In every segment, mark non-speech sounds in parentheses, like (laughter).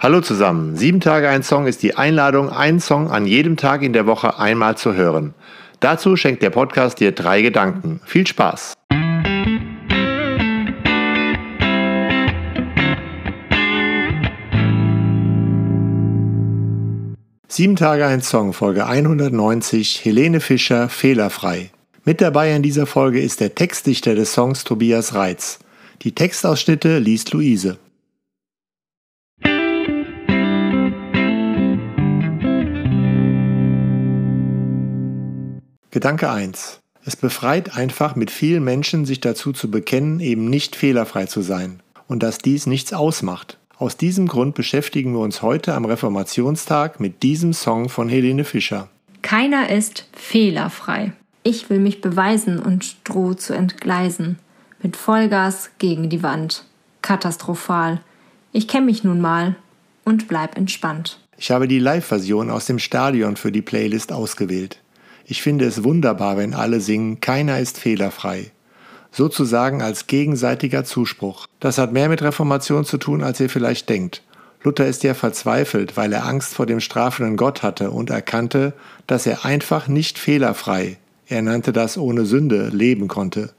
Hallo zusammen. Sieben Tage ein Song ist die Einladung, einen Song an jedem Tag in der Woche einmal zu hören. Dazu schenkt der Podcast dir drei Gedanken. Viel Spaß! Sieben Tage ein Song, Folge 190, Helene Fischer, Fehlerfrei. Mit dabei in dieser Folge ist der Textdichter des Songs Tobias Reitz. Die Textausschnitte liest Luise. Gedanke 1. Es befreit einfach mit vielen Menschen sich dazu zu bekennen, eben nicht fehlerfrei zu sein und dass dies nichts ausmacht. Aus diesem Grund beschäftigen wir uns heute am Reformationstag mit diesem Song von Helene Fischer. Keiner ist fehlerfrei. Ich will mich beweisen und drohe zu entgleisen. Mit Vollgas gegen die Wand. Katastrophal. Ich kenne mich nun mal und bleib entspannt. Ich habe die Live-Version aus dem Stadion für die Playlist ausgewählt. Ich finde es wunderbar, wenn alle singen, keiner ist fehlerfrei. Sozusagen als gegenseitiger Zuspruch. Das hat mehr mit Reformation zu tun, als ihr vielleicht denkt. Luther ist ja verzweifelt, weil er Angst vor dem strafenden Gott hatte und erkannte, dass er einfach nicht fehlerfrei, er nannte das ohne Sünde, leben konnte.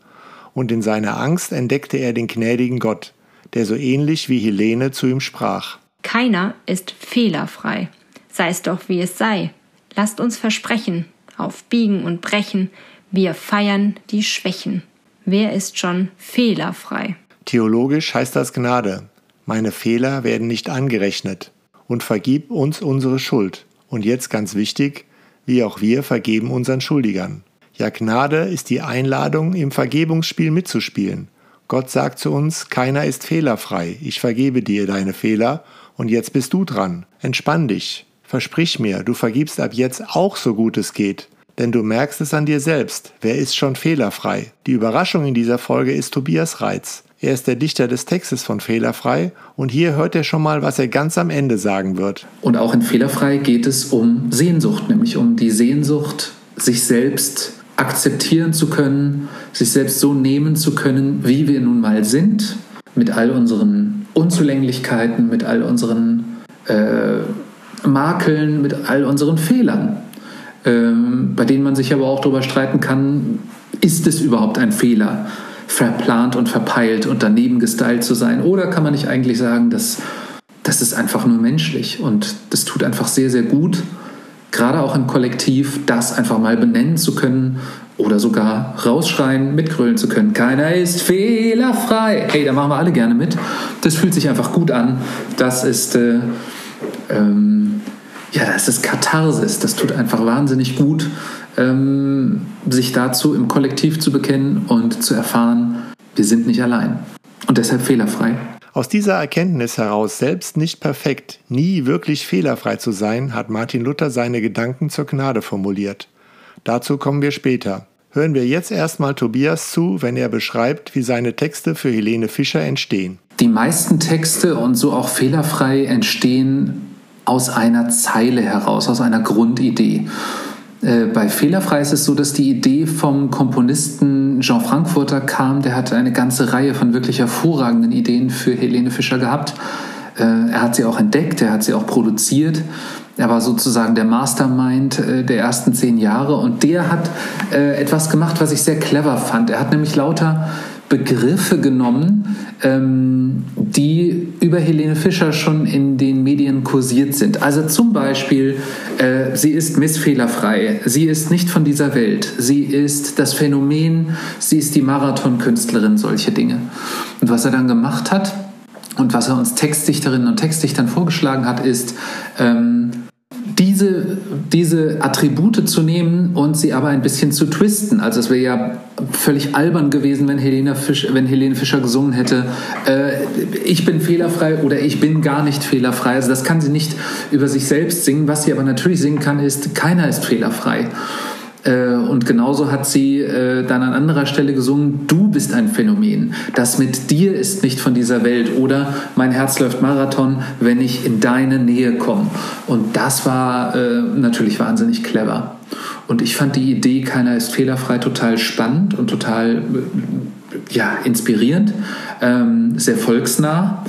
Und in seiner Angst entdeckte er den gnädigen Gott, der so ähnlich wie Helene zu ihm sprach. Keiner ist fehlerfrei. Sei es doch wie es sei. Lasst uns versprechen, auf Biegen und Brechen, wir feiern die Schwächen. Wer ist schon fehlerfrei? Theologisch heißt das Gnade. Meine Fehler werden nicht angerechnet. Und vergib uns unsere Schuld. Und jetzt ganz wichtig, wie auch wir vergeben unseren Schuldigern. Ja, Gnade ist die Einladung, im Vergebungsspiel mitzuspielen. Gott sagt zu uns, keiner ist fehlerfrei. Ich vergebe dir deine Fehler und jetzt bist du dran. Entspann dich. Versprich mir, du vergibst ab jetzt auch so gut es geht, denn du merkst es an dir selbst. Wer ist schon fehlerfrei? Die Überraschung in dieser Folge ist Tobias Reitz. Er ist der Dichter des Textes von Fehlerfrei und hier hört er schon mal, was er ganz am Ende sagen wird. Und auch in Fehlerfrei geht es um Sehnsucht, nämlich um die Sehnsucht, sich selbst akzeptieren zu können, sich selbst so nehmen zu können, wie wir nun mal sind, mit all unseren Unzulänglichkeiten, mit all unseren äh, Makeln, mit all unseren Fehlern, ähm, bei denen man sich aber auch darüber streiten kann, ist es überhaupt ein Fehler, verplant und verpeilt und daneben gestylt zu sein? Oder kann man nicht eigentlich sagen, dass das ist einfach nur menschlich und das tut einfach sehr, sehr gut, gerade auch im Kollektiv, das einfach mal benennen zu können oder sogar rausschreien, mitgrölen zu können. Keiner ist fehlerfrei. Hey, da machen wir alle gerne mit. Das fühlt sich einfach gut an. Das ist äh, ähm, ja, das ist Katharsis. Das tut einfach wahnsinnig gut, ähm, sich dazu im Kollektiv zu bekennen und zu erfahren, wir sind nicht allein. Und deshalb fehlerfrei. Aus dieser Erkenntnis heraus, selbst nicht perfekt, nie wirklich fehlerfrei zu sein, hat Martin Luther seine Gedanken zur Gnade formuliert. Dazu kommen wir später. Hören wir jetzt erstmal Tobias zu, wenn er beschreibt, wie seine Texte für Helene Fischer entstehen. Die meisten Texte und so auch fehlerfrei entstehen aus einer Zeile heraus, aus einer Grundidee. Äh, bei Fehlerfrei ist es so, dass die Idee vom Komponisten Jean Frankfurter kam. Der hatte eine ganze Reihe von wirklich hervorragenden Ideen für Helene Fischer gehabt. Äh, er hat sie auch entdeckt, er hat sie auch produziert. Er war sozusagen der Mastermind äh, der ersten zehn Jahre und der hat etwas gemacht, was ich sehr clever fand. Er hat nämlich lauter Begriffe genommen, ähm, die über Helene Fischer schon in den Medien kursiert sind. Also zum Beispiel, äh, sie ist missfehlerfrei, sie ist nicht von dieser Welt, sie ist das Phänomen, sie ist die Marathonkünstlerin, solche Dinge. Und was er dann gemacht hat und was er uns Textdichterinnen und Textdichtern vorgeschlagen hat, ist, ähm, diese, Attribute zu nehmen und sie aber ein bisschen zu twisten. Also es wäre ja völlig albern gewesen, wenn Helene, Fisch, wenn Helene Fischer gesungen hätte, äh, ich bin fehlerfrei oder ich bin gar nicht fehlerfrei. Also das kann sie nicht über sich selbst singen. Was sie aber natürlich singen kann, ist, keiner ist fehlerfrei. Äh, und genauso hat sie äh, dann an anderer Stelle gesungen, du bist ein Phänomen. Das mit dir ist nicht von dieser Welt. Oder mein Herz läuft Marathon, wenn ich in deine Nähe komme. Und das war äh, natürlich wahnsinnig clever. Und ich fand die Idee, keiner ist fehlerfrei, total spannend und total ja, inspirierend, ähm, sehr volksnah.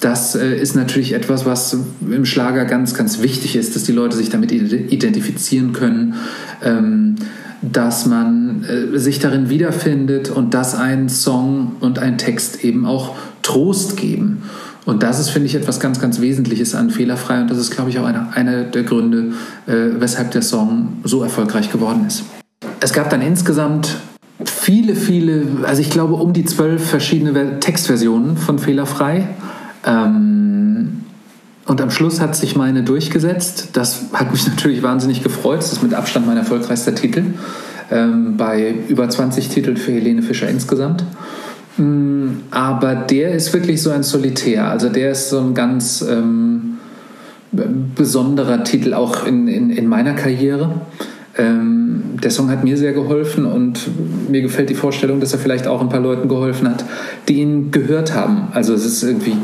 das äh, ist natürlich etwas, was im Schlager ganz, ganz wichtig ist, dass die Leute sich damit identifizieren können, ähm, dass man äh, sich darin wiederfindet und dass ein Song und ein Text eben auch Trost geben. Und das ist, finde ich, etwas ganz, ganz Wesentliches an Fehlerfrei. Und das ist, glaube ich, auch einer eine der Gründe, äh, weshalb der Song so erfolgreich geworden ist. Es gab dann insgesamt viele, viele, also ich glaube um die zwölf verschiedene Textversionen von Fehlerfrei. Ähm, und am Schluss hat sich meine durchgesetzt. Das hat mich (laughs) natürlich wahnsinnig gefreut. Das ist mit Abstand mein erfolgreichster Titel. Ähm, bei über 20 Titeln für Helene Fischer insgesamt. Mm, aber der ist wirklich so ein Solitär. Also der ist so ein ganz ähm, besonderer Titel auch in, in, in meiner Karriere. Ähm, der Song hat mir sehr geholfen und mir gefällt die Vorstellung, dass er vielleicht auch ein paar Leuten geholfen hat, die ihn gehört haben. Also es ist irgendwie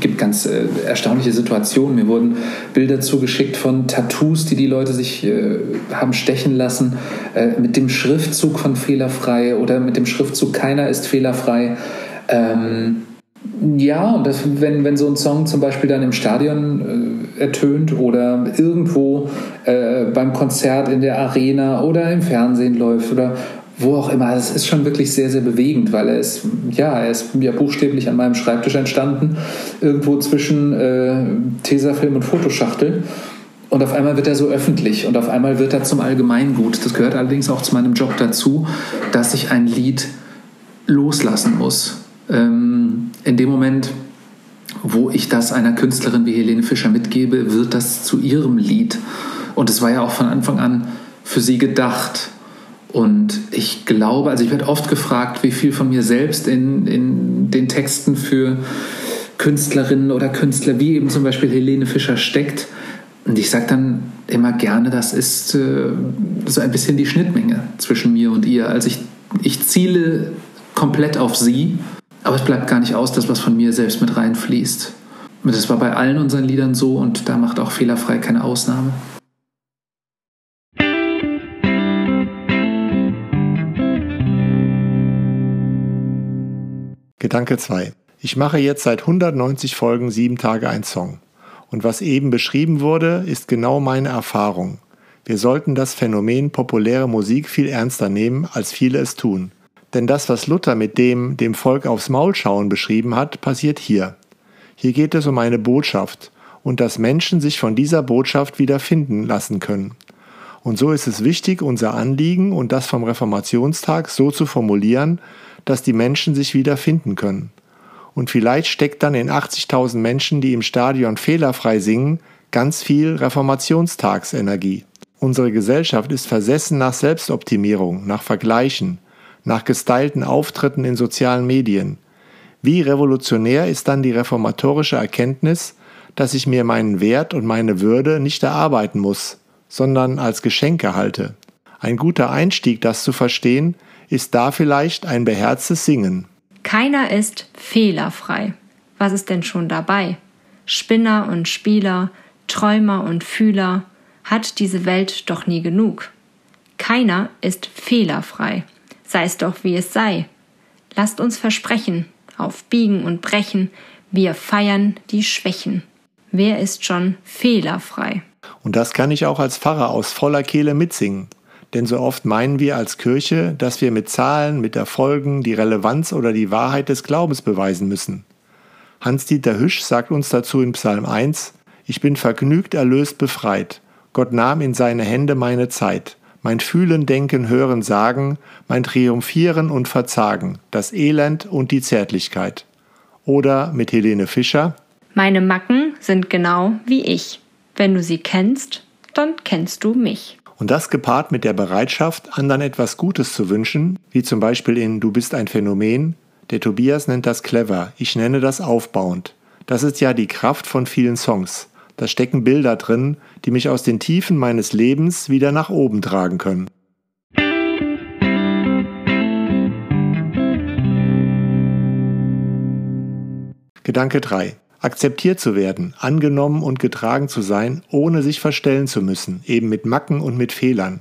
gibt ganz äh, erstaunliche Situationen. Mir wurden Bilder zugeschickt von Tattoos, die die Leute sich äh, haben stechen lassen, äh, mit dem Schriftzug von fehlerfrei oder mit dem Schriftzug keiner ist fehlerfrei. Ähm, ja, das, wenn, wenn so ein Song zum Beispiel dann im Stadion äh, ertönt oder irgendwo äh, beim Konzert in der Arena oder im Fernsehen läuft oder wo auch immer, es ist schon wirklich sehr, sehr bewegend, weil er ist, ja, er ist ja buchstäblich an meinem Schreibtisch entstanden, irgendwo zwischen äh, Tesafilm und Fotoschachtel. Und auf einmal wird er so öffentlich und auf einmal wird er zum Allgemeingut. Das gehört allerdings auch zu meinem Job dazu, dass ich ein Lied loslassen muss ähm, in dem Moment, wo ich das einer Künstlerin wie Helene Fischer mitgebe, wird das zu ihrem Lied. Und es war ja auch von Anfang an für sie gedacht. Und ich glaube, also ich werde oft gefragt, wie viel von mir selbst in, in den Texten für Künstlerinnen oder Künstler, wie eben zum Beispiel Helene Fischer, steckt. Und ich sage dann immer gerne, das ist äh, so ein bisschen die Schnittmenge zwischen mir und ihr. Also ich, ich ziele komplett auf sie aber es bleibt gar nicht aus, dass was von mir selbst mit reinfließt. Und das war bei allen unseren Liedern so und da macht auch fehlerfrei keine Ausnahme. Gedanke 2. Ich mache jetzt seit 190 Folgen sieben Tage ein Song. Und was eben beschrieben wurde, ist genau meine Erfahrung. Wir sollten das Phänomen populäre Musik viel ernster nehmen, als viele es tun. Denn das, was Luther mit dem dem Volk aufs Maul schauen beschrieben hat, passiert hier. Hier geht es um eine Botschaft und dass Menschen sich von dieser Botschaft wieder finden lassen können. Und so ist es wichtig, unser Anliegen und das vom Reformationstag so zu formulieren, dass die Menschen sich wieder finden können. Und vielleicht steckt dann in 80.000 Menschen, die im Stadion fehlerfrei singen, ganz viel Reformationstagsenergie. Unsere Gesellschaft ist versessen nach Selbstoptimierung, nach Vergleichen, nach gestylten Auftritten in sozialen Medien. Wie revolutionär ist dann die reformatorische Erkenntnis, dass ich mir meinen Wert und meine Würde nicht erarbeiten muss, sondern als Geschenk erhalte. Ein guter Einstieg, das zu verstehen, ist da vielleicht ein beherztes Singen. Keiner ist fehlerfrei. Was ist denn schon dabei? Spinner und Spieler, Träumer und Fühler, hat diese Welt doch nie genug. Keiner ist fehlerfrei sei es doch wie es sei. Lasst uns versprechen, auf Biegen und Brechen, wir feiern die Schwächen. Wer ist schon fehlerfrei? Und das kann ich auch als Pfarrer aus voller Kehle mitsingen. Denn so oft meinen wir als Kirche, dass wir mit Zahlen, mit Erfolgen die Relevanz oder die Wahrheit des Glaubens beweisen müssen. Hans-Dieter Hüsch sagt uns dazu in Psalm 1, Ich bin vergnügt, erlöst, befreit. Gott nahm in seine Hände meine Zeit mein Fühlen, Denken, Hören, Sagen, mein Triumphieren und Verzagen, das Elend und die Zärtlichkeit. Oder mit Helene Fischer Meine Macken sind genau wie ich. Wenn du sie kennst, dann kennst du mich. Und das gepaart mit der Bereitschaft, anderen etwas Gutes zu wünschen, wie zum Beispiel in Du bist ein Phänomen, der Tobias nennt das clever, ich nenne das aufbauend. Das ist ja die Kraft von vielen Songs. Da stecken Bilder drin, die mich aus den Tiefen meines Lebens wieder nach oben tragen können. Gedanke 3. Akzeptiert zu werden, angenommen und getragen zu sein, ohne sich verstellen zu müssen, eben mit Macken und mit Fehlern.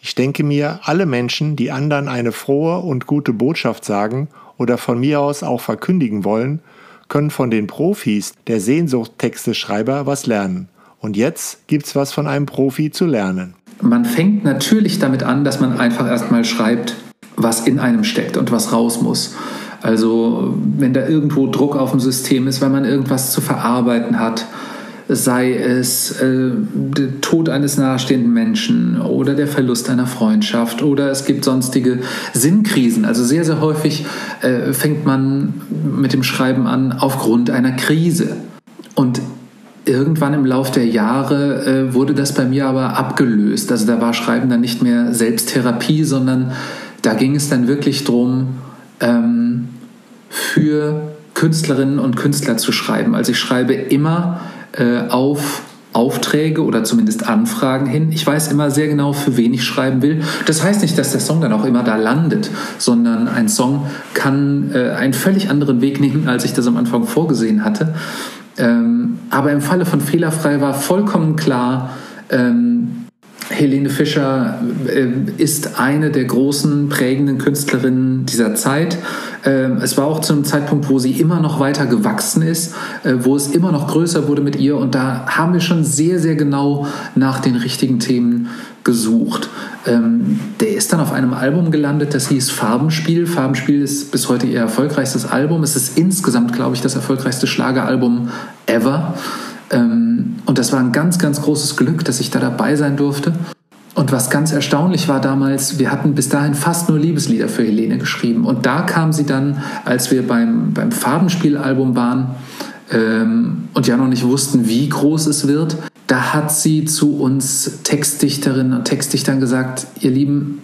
Ich denke mir, alle Menschen, die anderen eine frohe und gute Botschaft sagen oder von mir aus auch verkündigen wollen, können von den Profis der Sehnsucht-Texteschreiber was lernen. Und jetzt gibt's was von einem Profi zu lernen. Man fängt natürlich damit an, dass man einfach erstmal schreibt, was in einem steckt und was raus muss. Also wenn da irgendwo Druck auf dem System ist, weil man irgendwas zu verarbeiten hat, sei es äh, der Tod eines nahestehenden Menschen oder der Verlust einer Freundschaft oder es gibt sonstige Sinnkrisen. Also sehr, sehr häufig äh, fängt man mit dem Schreiben an aufgrund einer Krise. Und irgendwann im Lauf der Jahre äh, wurde das bei mir aber abgelöst. Also da war Schreiben dann nicht mehr Selbsttherapie, sondern da ging es dann wirklich darum, ähm, für Künstlerinnen und Künstler zu schreiben. Also ich schreibe immer äh, auf Aufträge oder zumindest Anfragen hin. Ich weiß immer sehr genau, für wen ich schreiben will. Das heißt nicht, dass der Song dann auch immer da landet, sondern ein Song kann äh, einen völlig anderen Weg nehmen, als ich das am Anfang vorgesehen hatte. Ähm, aber im Falle von Fehlerfrei war vollkommen klar, ähm, Helene Fischer äh, ist eine der großen prägenden Künstlerinnen dieser Zeit. Ähm, es war auch zu einem Zeitpunkt, wo sie immer noch weiter gewachsen ist, äh, wo es immer noch größer wurde mit ihr. Und da haben wir schon sehr, sehr genau nach den richtigen Themen gesucht. Ähm, der ist dann auf einem Album gelandet, das hieß Farbenspiel. Farbenspiel ist bis heute ihr erfolgreichstes Album. Es ist insgesamt, glaube ich, das erfolgreichste Schlageralbum ever. Ähm, und das war ein ganz, ganz großes Glück, dass ich da dabei sein durfte. Und was ganz erstaunlich war damals, wir hatten bis dahin fast nur Liebeslieder für Helene geschrieben. Und da kam sie dann, als wir beim, beim Farbenspielalbum waren ähm, und ja noch nicht wussten, wie groß es wird, da hat sie zu uns Textdichterinnen und Textdichtern gesagt, ihr Lieben,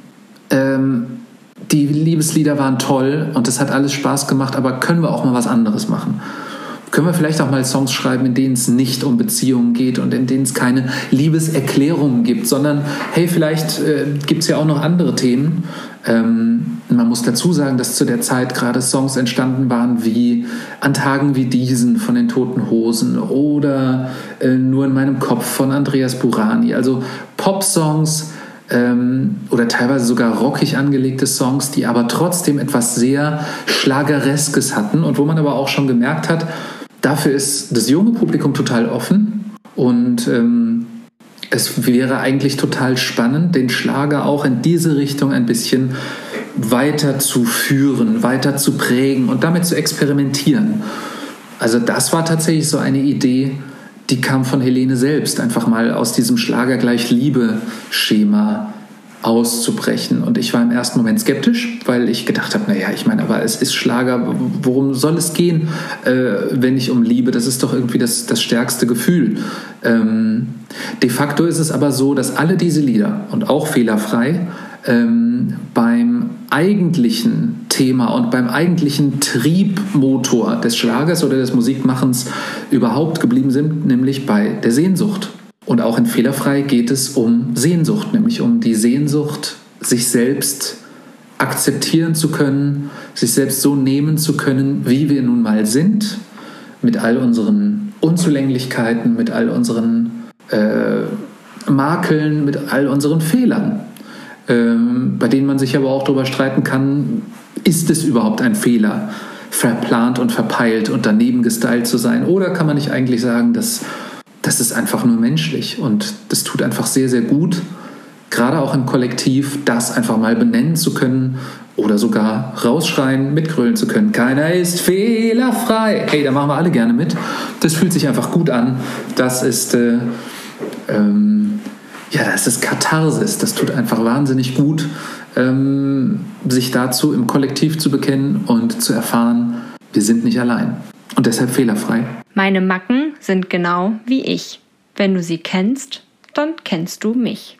ähm, die Liebeslieder waren toll und es hat alles Spaß gemacht, aber können wir auch mal was anderes machen? Können wir vielleicht auch mal Songs schreiben, in denen es nicht um Beziehungen geht und in denen es keine Liebeserklärungen gibt, sondern hey, vielleicht äh, gibt es ja auch noch andere Themen. Ähm, man muss dazu sagen, dass zu der Zeit gerade Songs entstanden waren wie An Tagen wie diesen von den Toten Hosen oder äh, Nur in meinem Kopf von Andreas Burani. Also Pop-Songs, ähm, oder teilweise sogar rockig angelegte Songs, die aber trotzdem etwas sehr Schlagereskes hatten und wo man aber auch schon gemerkt hat, Dafür ist das junge Publikum total offen und ähm, es wäre eigentlich total spannend, den Schlager auch in diese Richtung ein bisschen weiter zu führen, weiter zu prägen und damit zu experimentieren. Also das war tatsächlich so eine Idee, die kam von Helene selbst, einfach mal aus diesem Schlager gleich Liebe-Schema auszubrechen. Und ich war im ersten Moment skeptisch, weil ich gedacht habe, naja, ich meine, aber es ist Schlager, worum soll es gehen, äh, wenn ich um Liebe? Das ist doch irgendwie das, das stärkste Gefühl. Ähm, de facto ist es aber so, dass alle diese Lieder und auch fehlerfrei ähm, beim eigentlichen Thema und beim eigentlichen Triebmotor des Schlagers oder des Musikmachens überhaupt geblieben sind, nämlich bei der Sehnsucht. Und auch in Fehlerfrei geht es um Sehnsucht, nämlich um die Sehnsucht, sich selbst akzeptieren zu können, sich selbst so nehmen zu können, wie wir nun mal sind, mit all unseren Unzulänglichkeiten, mit all unseren äh, Makeln, mit all unseren Fehlern, ähm, bei denen man sich aber auch darüber streiten kann, ist es überhaupt ein Fehler, verplant und verpeilt und daneben gestylt zu sein, oder kann man nicht eigentlich sagen, dass das ist einfach nur menschlich und das tut einfach sehr, sehr gut, gerade auch im Kollektiv, das einfach mal benennen zu können oder sogar rausschreien, mitgrölen zu können. Keiner ist fehlerfrei. Hey, da machen wir alle gerne mit. Das fühlt sich einfach gut an. Das ist, äh, ähm, ja, das ist Katharsis. Das tut einfach wahnsinnig gut, ähm, sich dazu im Kollektiv zu bekennen und zu erfahren, wir sind nicht allein. Und deshalb fehlerfrei. Meine Macken sind genau wie ich. Wenn du sie kennst, dann kennst du mich.